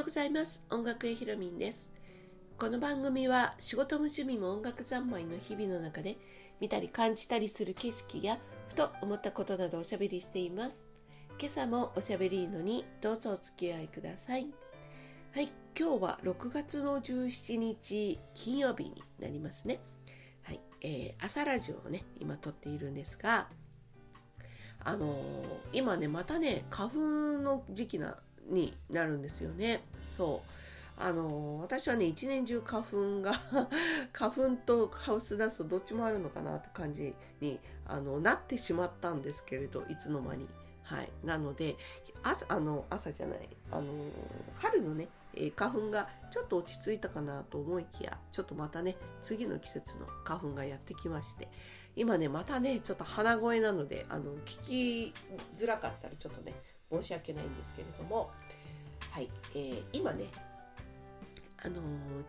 ようございます。音楽へひろみんです。この番組は仕事も趣味も音楽三昧の日々の中で見たり感じたりする景色やふと思ったことなどおしゃべりしています。今朝もおしゃべりのにどうぞお付き合いください。はい今日は6月の17日金曜日になりますね。はい、えー、朝ラジオをね今撮っているんですがあのー、今ねまたね花粉の時期なになるんですよね。そう。あの、私はね一年中花粉が 花粉とハウスダストどっちもあるのかなって感じにあのなってしまったんですけれどいつの間に。はい。なので朝あの朝じゃない。あの春のねえ花粉がちょっと落ち着いたかなと思いきやちょっとまたね次の季節の花粉がやってきまして。今ねまたねちょっと鼻声なのであの聞きづらかったらちょっとね申し訳ないんですけれどもはい、えー、今ねあの、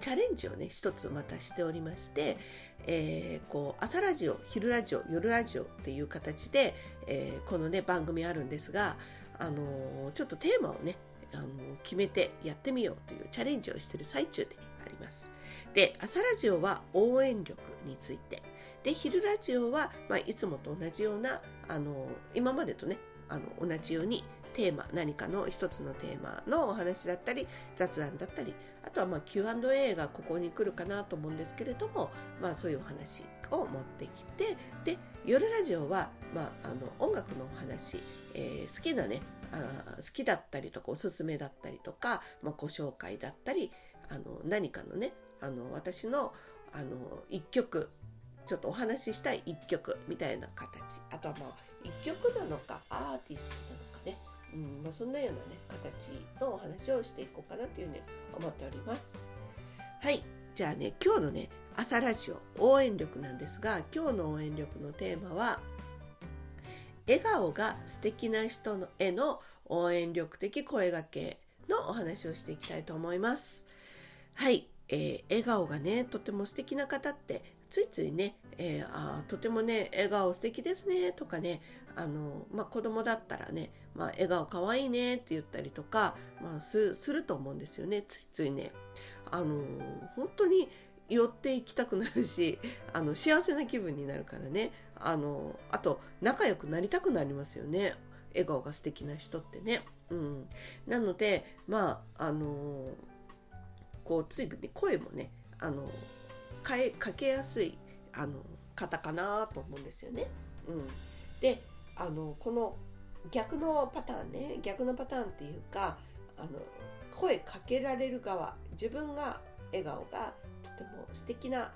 チャレンジをね一つまたしておりまして、えー、こう朝ラジオ昼ラジオ夜ラジオっていう形で、えー、このね番組あるんですが、あの、ちょっとテーマをねあの決めてやってみようというチャレンジをしてる最中であります。で朝ラジオは応援力についてで昼ラジオは、まあ、いつもと同じようなあの今までとねあの同じようにテーマ何かの一つのテーマのお話だったり雑談だったりあとはまあ Q&A がここに来るかなと思うんですけれども、まあ、そういうお話を持ってきてで夜ラジオは、まあ、あの音楽のお話、えー、好きなねあ好きだったりとかおすすめだったりとか、まあ、ご紹介だったりあの何かのねあの私のあの一曲ちょっとお話ししたい一曲みたいな形。あとはまあ一曲なのかアーティストなのかね、うんまあ、そんなようなね形のお話をしていこうかなというふうに思っております。はい。じゃあね今日のね朝ラジオ応援力なんですが今日の応援力のテーマは笑顔が素敵な人のへの応援力的声がけのお話をしていきたいと思います。はい、えー、笑顔がねとても素敵な方ってついついね、えー、あとてもね笑顔素敵ですねとかねあの、まあ、子供だったらね、まあ、笑顔かわいいねって言ったりとか、まあ、すると思うんですよねついついね。あの本当に寄っていきたくなるし あの幸せな気分になるからね。あのあと仲良くなりたくなりますよね。笑顔が素敵な人ってね。うん、なのでまああのこうついに声もねあの変えかけやすいあの方かなと思うんですよね。うん、であのこの逆のパターンね逆のパターンっていうかあの声かけられる側自分が笑顔がとても素敵なっ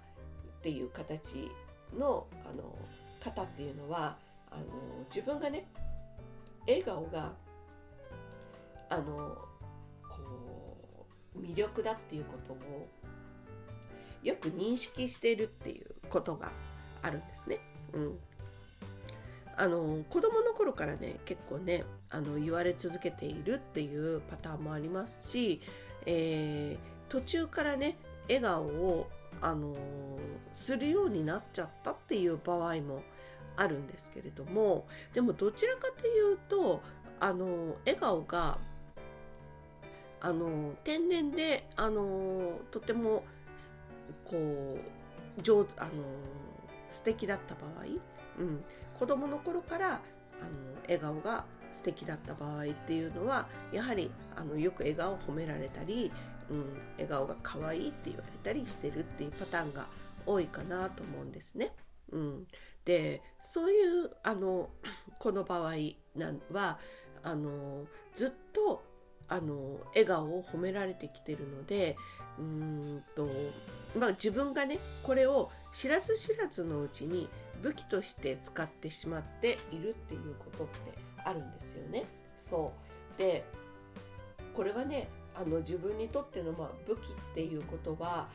ていう形のあの方っていうのはあの自分がね笑顔があのこう魅力だっていうことをよく認識してるっていうことがあるんですね。うん、あの子供の頃からね結構ねあの言われ続けているっていうパターンもありますし、えー、途中からね笑顔をあのするようになっちゃったっていう場合もあるんですけれどもでもどちらかというとあの笑顔があの天然であのとてもこう上手あの素敵だった場合、うん、子供の頃からあの笑顔が素敵だった場合っていうのはやはりあのよく笑顔を褒められたり、うん、笑顔が可愛いって言われたりしてるっていうパターンが多いかなと思うんですね。うん、でそういうあの この場合なんはあのずっとあの笑顔を褒められてきてるのでうんと、まあ、自分がねこれを知らず知らずのうちに武器として使ってしまっているっていうことってあるんですよね。そうでこれはねあの自分にとっての、まあ、武器っていうことは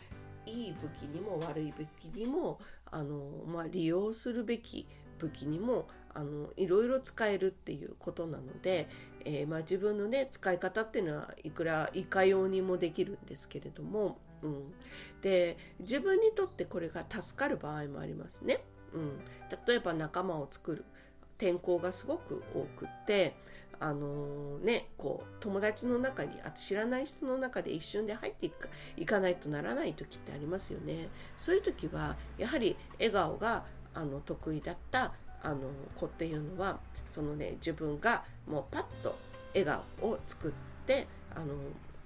いい武器にも悪い武器にもあの、まあ、利用するべき武器にもあのいろいろ使えるっていうことなので、えー、まあ、自分のね使い方っていうのはいくらいかようにもできるんですけれども、うん、で自分にとってこれが助かる場合もありますね。うん、例えば仲間を作る。転校がすごく多くってあのねこう友達の中にあ知らない人の中で一瞬で入っていくいかないとならない時ってありますよね。そういう時はやはり笑顔があの得意だったあの子っていうのはそのね自分がもうパッと笑顔を作ってあの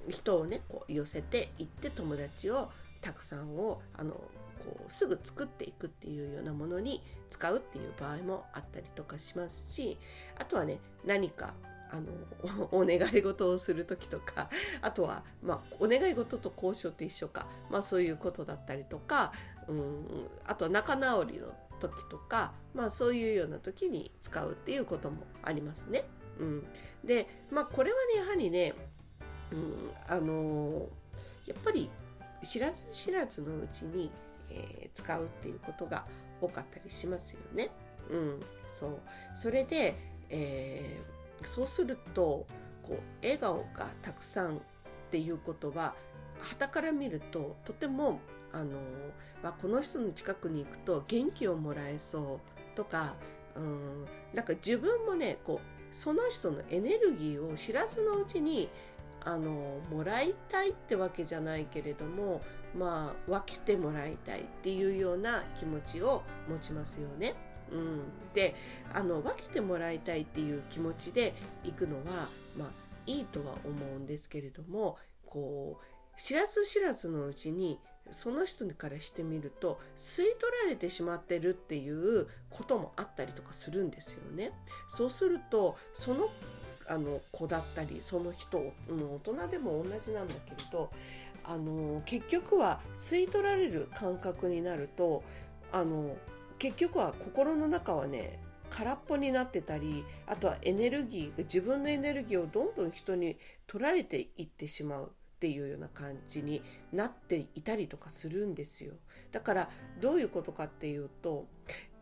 人をねこう寄せていって友達をたくさんをあのこうすぐ作っていくっていうようなものに使うっていう場合もあったりとかしますしあとはね何かあの お願い事をする時とか あとは、まあ、お願い事と交渉って一緒か、まあ、そういうことだったりとか、うん、あとは仲直りの時とか、まあ、そういうような時に使うっていうこともありますね。うん、で、まあ、これはねやはりね、うん、あのやっぱり知らず知らずのうちに、えー、使うっていうことが多かったりしますよね。うん、そうそれで、えー、そうするとこう笑顔がたくさんっていうことは旗から見るととてもあの、まあ、この人の近くに行くと元気をもらえそうとか、うん、なんか自分もねこうその人のエネルギーを知らずのうちにあのもらいたいってわけじゃないけれどもまあ分けてもらいたいっていうような気持ちを持ちますよね。うん、であの分けてもらいたいっていう気持ちで行くのはまあいいとは思うんですけれどもこう知らず知らずのうちにその人からしてみると吸い取られてしまってるっていうこともあったりとかするんですよね。そうするとそのあの子だったりその人もう大人でも同じなんだけれどあの結局は吸い取られる感覚になるとあの結局は心の中はね空っぽになってたりあとはエネルギー自分のエネルギーをどんどん人に取られていってしまうっていうような感じになっていたりとかするんですよ。だからどういうことかっていうと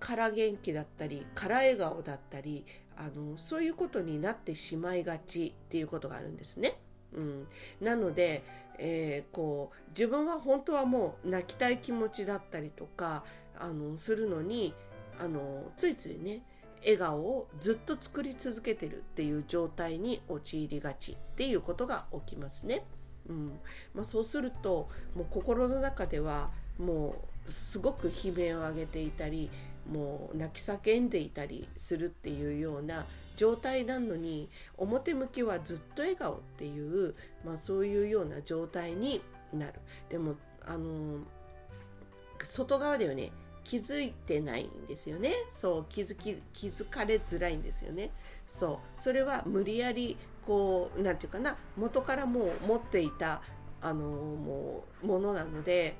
空元気だったり空笑顔だったりあのそういうことになってしまいがちっていうことがあるんですね。うん、なので、えー、こう自分は本当はもう泣きたい気持ちだったりとかあのするのにあのついついね笑顔をずっと作り続けてるっていう状態に陥りがちっていうことが起きますね。うんまあ、そうするともう心の中ではもうすごく悲鳴を上げていたりもう泣き叫んでいたりするっていうような状態なのに表向きはずっと笑顔っていう、まあ、そういうような状態になる。でもあの外側ではね気づいてないんですよね。そう気づき気づかれづらいんですよね。そうそれは無理やりこう何て言うかな元からもう持っていたあのもうものなので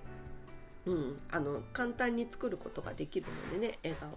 うん、あの簡単に作ることができるのでね笑顔。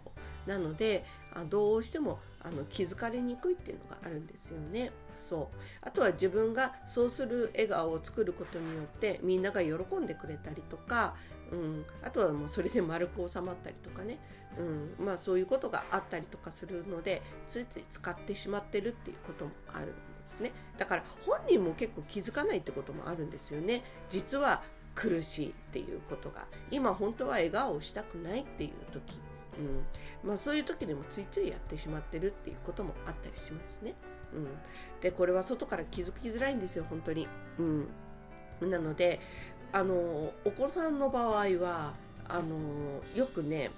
なのであどうしてもあの気づかれにくいっていうのがあるんですよね。そう。あとは自分がそうする笑顔を作ることによってみんなが喜んでくれたりとか、うん、あとはもうそれで丸く収まったりとかね、うん、まあそういうことがあったりとかするのでついつい使ってしまってるっていうこともあるんですね。だから本人も結構気づかないってこともあるんですよね。実は苦しいっていうことが今本当は笑顔をしたくないっていう時、うんまあ、そういう時でもついついやってしまってるっていうこともあったりしますね。うん、でこれは外から気づきづらいんですよ本当に。うん、なのであのお子さんの場合はあのよくね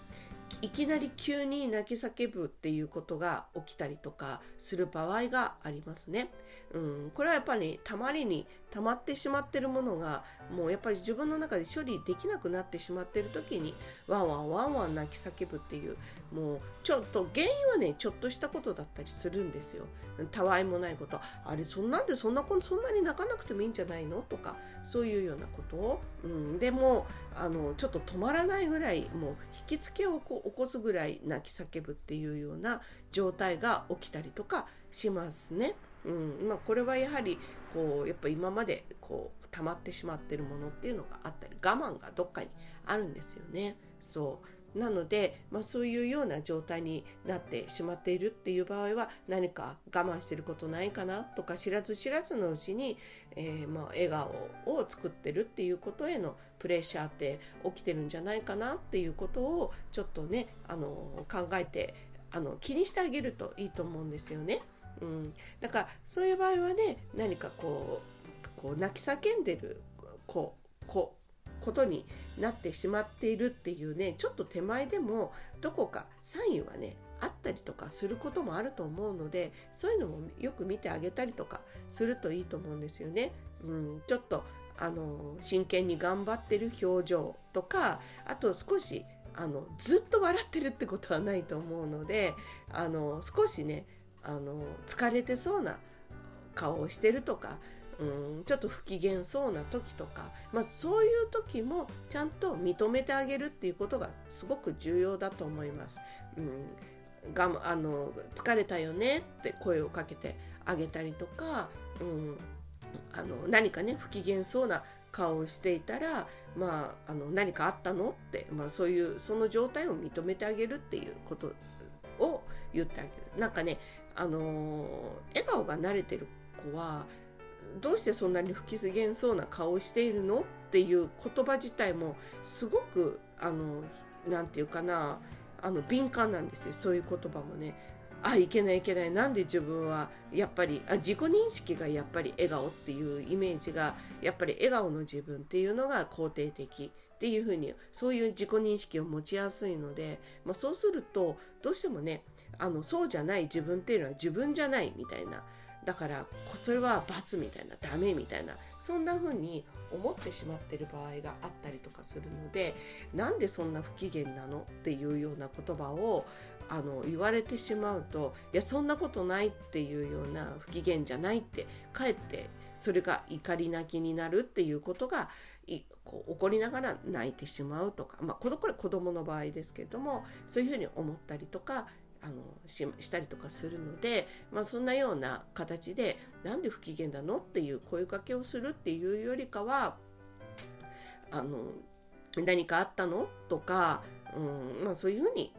いきなり急に泣き叫ぶっていうことが起きたりとかする場合がありますね。うん、これはやっぱりたまりに溜まってしまってるものがもうやっぱり自分の中で処理できなくなってしまってる時にワンワンワンワン泣き叫ぶっていうもうちょっと原因はねちょっとしたことだったりするんですよ。たわいもないことあれそんなんでそんなそんなに泣かなくてもいいんじゃないの？とかそういうようなことを、うん、でもあのちょっと止まらないぐらいもう引きつけをこ起こすぐらい泣き叫ぶっていうような状態が起きたりとかしますね。うんまあ、これはやはりこうやっぱ今までこう溜まってしまってるものっていうのがあったり我慢がどっかにあるんですよね。そうなので、まあ、そういうような状態になってしまっているっていう場合は何か我慢してることないかなとか知らず知らずのうちに、えー、まあ笑顔を作ってるっていうことへのプレッシャーって起きてるんじゃないかなっていうことをちょっとねあの考えてあの気にしてあげるといいと思うんですよね。うん、だからそういう場合はね何かこうこう泣き叫んでるこうことになってしまっているっていうねちょっと手前でもどこかサインはねあったりとかすることもあると思うのでそういうのもよく見てあげたりとかするといいと思うんですよね。うん、ちょっとあの真剣に頑張ってる表情とかあと少しあのずっと笑ってるってことはないと思うのであの少しねあの疲れてそうな顔をしてるとかうんちょっと不機嫌そうな時とか、まあ、そういう時もちゃんと認めてあげるっていうことがすごく重要だと思います。うん、があの疲れたよねって声をかけてあげたりとか、うん、あの何かね不機嫌そうな顔をしていたら、まあ、あの何かあったのって、まあ、そういうその状態を認めてあげるっていうことを言ってあげる。なんかね、あの笑顔が慣れてる子はどうしてそんなに不機嫌そうな顔をしているのっていう言葉自体もすごくあのなんていうかなあの敏感なんですよそういう言葉もね。あいけないいけない。なんで自分はやっぱりあ自己認識がやっぱり笑顔っていうイメージがやっぱり笑顔の自分っていうのが肯定的。っていうふうにそういう自己認識を持ちやすいので、まあ、そうするとどうしてもねあのそうじゃない自分っていうのは自分じゃないみたいな。だからそれは罰みたいなダメみたいなそんな風に思ってしまってる場合があったりとかするのでなんでそんな不機嫌なのっていうような言葉をあの言われてしまうといやそんなことないっていうような不機嫌じゃないってかえってそれが怒り泣きになるっていうことがこう怒りながら泣いてしまうとか、まあ、これ子供の場合ですけれどもそういうふうに思ったりとかあのししたりとかするので、まあ、そんなような形でなんで不機嫌なのっていう声かけをするっていうよりかはあの何かあったのとか、うんまあ、そういうふうに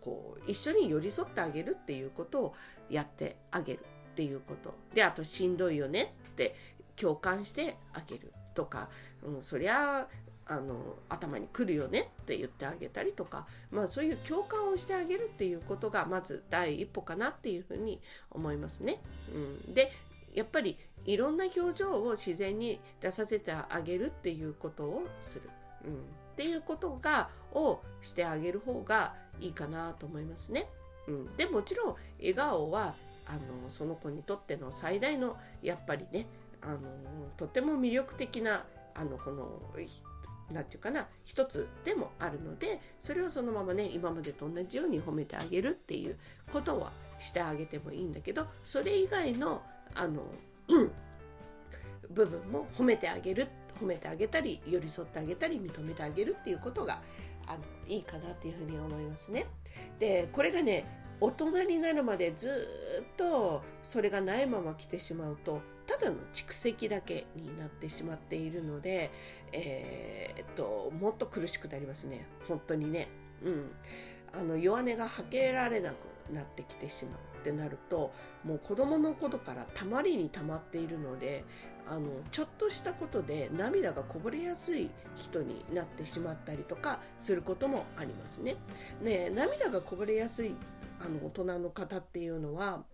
こう一緒に寄り添ってあげるっていうことをやってあげるっていうこと。であとしんどいよねって共感してあげるとか、うん、そりゃあの頭にくるよねって言ってあげたりとか、まあ、そういう共感をしてあげるっていうことがまず第一歩かなっていうふうに思いますね。うん、でやっぱりいろんな表情を自然に出させてあげるっていうことをする、うん、っていうことがをしてあげる方がいいかなと思いますね。うん、でもちろん笑顔はあのその子にとっての最大のやっぱりねあのとても魅力的なあのこの何て言うかな一つでもあるのでそれをそのままね今までと同じように褒めてあげるっていうことはしてあげてもいいんだけどそれ以外のあの、部分も褒めてあげる褒めてあげたり寄り添ってあげたり認めてあげるっていうことがあのいいかなっていうふうに思いますね。でこれがね大人になるまでずっとそれがないまま来てしまうとただの蓄積だけになってしまっているので、えー、っともっと苦しくなりますね本当にね。うん、あの弱音が吐けられなくなってきてしまうってなるともう子どもの頃からたまりにたまっているのであのちょっとしたことで涙がこぼれやすい人になってしまったりとかすることもありますね。ね涙がこぼれやすいあの大人の方っていうのは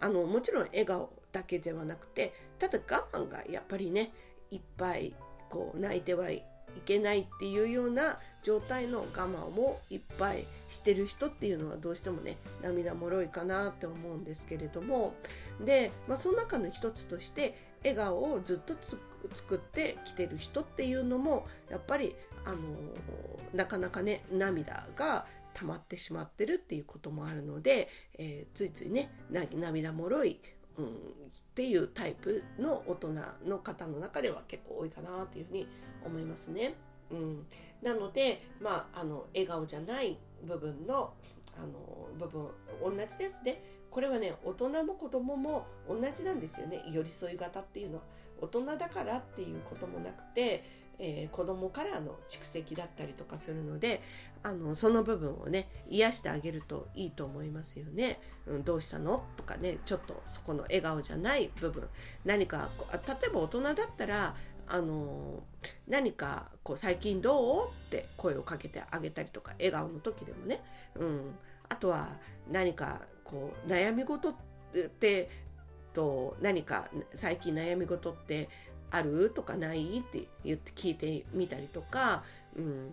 あのもちろん笑顔だけではなくてただ我慢がやっぱりねいっぱいこう泣いてはいけないっていうような状態の我慢をいっぱいしてる人っていうのはどうしてもね涙もろいかなって思うんですけれどもで、まあ、その中の一つとして笑顔をずっと作ってきてる人っていうのもやっぱりあのなかなかね涙が溜まってしまってるっていうこともあるので、えー、ついついね涙もろい、うん、っていうタイプの大人の方の中では結構多いかなというふうに思いますね。うん、なので、まあ、あの笑顔じゃない部分のあの部分同じですね。これはね大人も子供も同じなんですよね寄り添い型っていうのは大人だからっていうこともなくてえー、子供からの蓄積だったりとかするのであのその部分をね癒してあげるといいと思いますよね。うん、どうしたの？とかねちょっとそこの笑顔じゃない部分。何か例えば大人だったらあの何かこう最近どう？って声をかけてあげたりとか笑顔の時でもね、うん、あとは何かこう悩み事ってと何か最近悩み事ってある？とかない？って言って聞いてみたりとか、うん、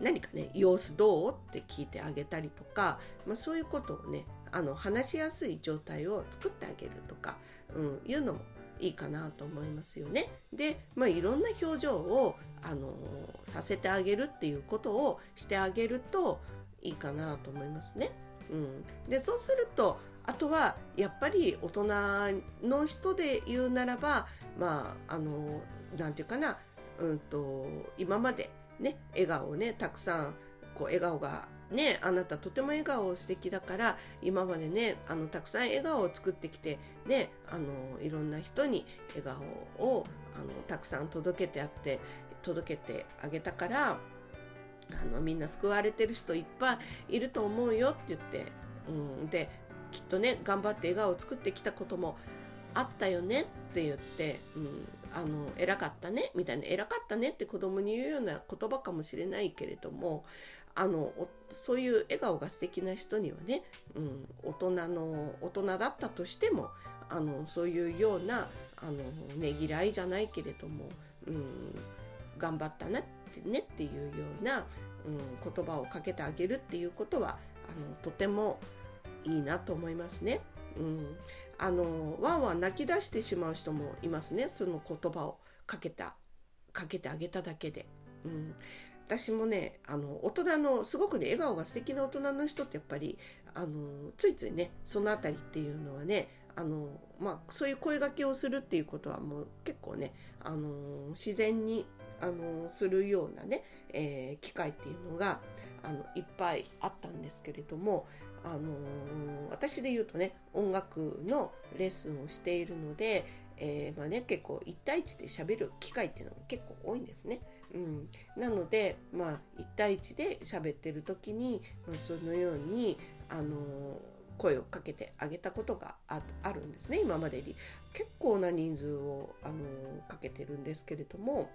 何かね様子どう？って聞いてあげたりとか、まあ、そういうことをねあの話しやすい状態を作ってあげるとか、うん、いうのもいいかなと思いますよね。で、まあ、いろんな表情を、あのさせてあげるっていうことをしてあげるといいかなと思いますね。うん、でそうするとあとはやっぱり大人の人で言うならばまああのなんていうかな、うんと、今までね笑顔をねたくさんこう笑顔がねあなたとても笑顔素敵だから今までねあのたくさん笑顔を作ってきてねあのいろんな人に笑顔をあのたくさん届けてあって届けてあげたからあのみんな救われてる人いっぱいいると思うよって言って、うん、できっとね頑張って笑顔を作ってきたこともあったよね。っって言って、うん、あの偉かったねみたいな偉かったねって子供に言うような言葉かもしれないけれどもあのそういう笑顔が素敵な人にはね、うん、大人の大人だったとしてもあのそういうようなあのねぎらいじゃないけれども、うん、頑張ったなってねっていうような、うん、言葉をかけてあげるっていうことはあのとてもいいなと思いますね。うん、あのワンワン泣き出してしまう人もいますね。その言葉をかけたかけてあげただけで。うん、私もねあの大人のすごくね笑顔が素敵な大人の人ってやっぱりあのついついねその辺りっていうのはねあの、まあ、そういう声がけをするっていうことはもう結構ねあの自然にあのするようなね、えー、機会っていうのがあのいっぱいあったんですけれどもあのー、私で言うとね音楽のレッスンをしているので、えー、まあね、結構1対1で喋る機会っていうのが結構多いんですね。うん、なので、まあ、1対1で喋ってる時に、まあ、そのように、あのー、声をかけてあげたことがあるんですね今までに結構な人数を、あのかけてるんですけれども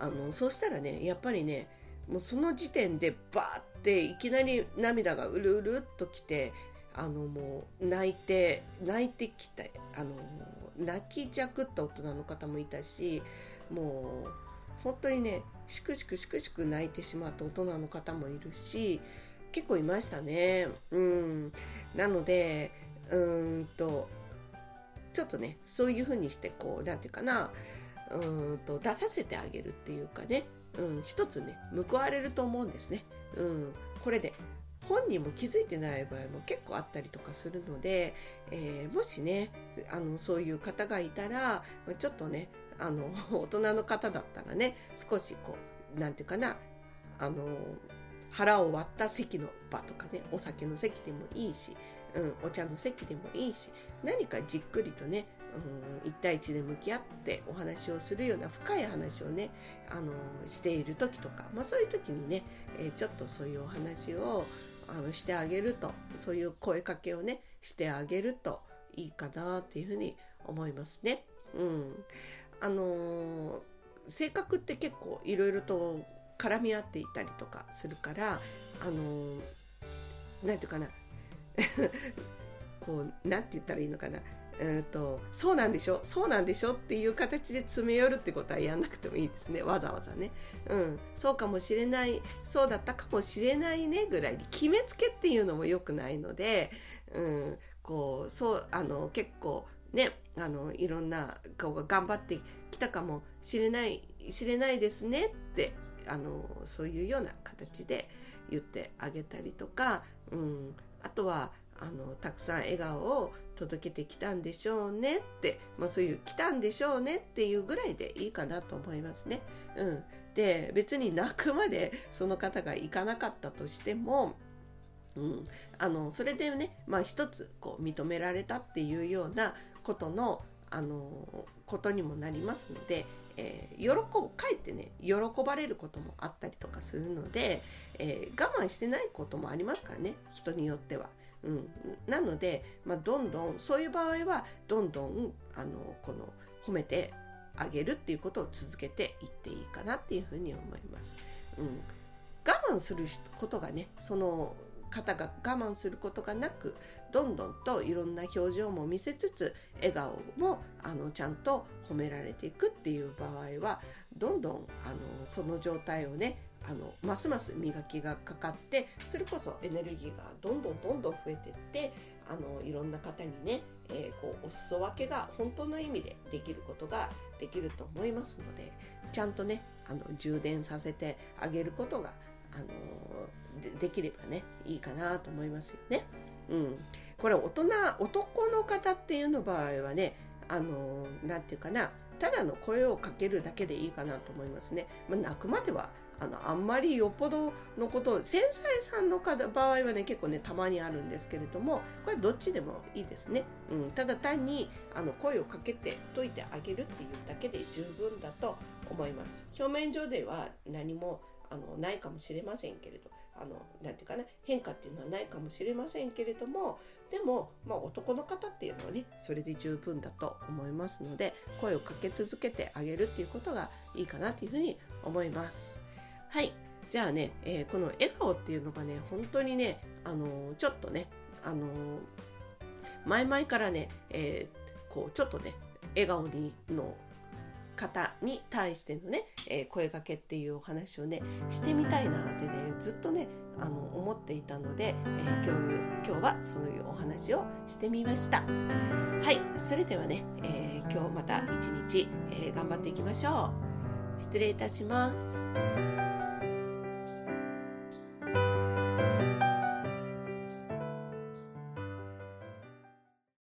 あのそうしたらねやっぱりねもうその時点でバーっていきなり涙がうるうるっときてあのもう泣いて泣いてきたあの泣きじゃくった大人の方もいたしもう本当にねしくしくしくしく泣いてしまった大人の方もいるし結構いましたね。うん。なのでうんとちょっとねそういう風にしてこう何て言うかなうんと出させてあげるっていうかね。うん、一つね報われると思うんですね。うん、これで本人も気づいてない場合も結構あったりとかするので、えー、もしねあのそういう方がいたらちょっとねあの 大人の方だったらね少しこう何て言うかなあの腹を割った席の場とかねお酒の席でもいいし、うん、お茶の席でもいいし何かじっくりとねうん、1対1で向き合ってお話をするような深い話をねあのしている時とか、まあ、そういう時にね、えー、ちょっとそういうお話をあのしてあげるとそういう声かけをねしてあげるといいかなっていうふうに思いますね。うん、あのー、性格って結構いろいろと絡み合っていたりとかするからあのー、なんていうかな。こうなんて言ったらいいのかな。えーと、そうなんでしょそうなんでしょっていう形で詰め寄るってことはやんなくてもいいですね。わざわざね、うん、そうかもしれないそうだったかもしれないねぐらいに決めつけっていうのも良くないので、うん、こうそうあの結構ねあのいろんな顔が頑張ってきたかもしれない知れないですねってあのそういうような形で言ってあげたりとか、うん、あとはあのたくさん笑顔を届けてきたんでしょうねって、まあ、そういう来たんでしょうねっていうぐらいでいいかなと思いますね。うん、で別に泣くまで その方が行かなかったとしても、うん、あのそれでね、まあ、一つこう認められたっていうようなことのあのことにもなりますので、えー、喜ぶかえってね喜ばれることもあったりとかするので、えー、我慢してないこともありますからね人によっては。うん、なので、まあ、どんどんそういう場合はどんどんあのこの褒めてあげるっていうことを続けていっていいかなっていうふうに思います。うん、我慢することがねその方が我慢することがなくどんどんといろんな表情も見せつつ笑顔もあのちゃんと褒められていくっていう場合はどんどんあのその状態をねあのますます磨きがかかってそれこそエネルギーがどんどんどんどん増えてってあのいろんな方にね、えー、こうお裾分けが本当の意味でできることができると思いますのでちゃんとねあの充電させてあげることがあのでできればねいいかなと思いますよね。うん、これ大人男の方っていうの場合はねあの何て言うかなただの声をかけるだけでいいかなと思いますね。まあ、泣くまではあのあんまりよっぽどのことを繊細さんの場合はね結構ねたまにあるんですけれどもこれどっちでもいいですね、うん、ただ単にあの声をかけてといてあげるっていうだけで十分だと思います。表面上では何もあのないかもしれませんけれどあのなていうかな変化っていうのはないかもしれませんけれどもでも、まあ、男の方っていうのはねそれで十分だと思いますので声をかけ続けてあげるっていうことがいいかなというふうに思います。はい。じゃあね、えー、この笑顔っていうのがね本当にねあのー、ちょっとねあのー、前々からね、えこうちょっとね笑顔にの方に対してのね、え、声かけっていうお話をねしてみたいなってねずっとねあの思っていたので、えー、今日今日はそういうお話をしてみました。はい。それではね、え、今日また一日、え頑張っていきましょう。失礼いたします。Thank you.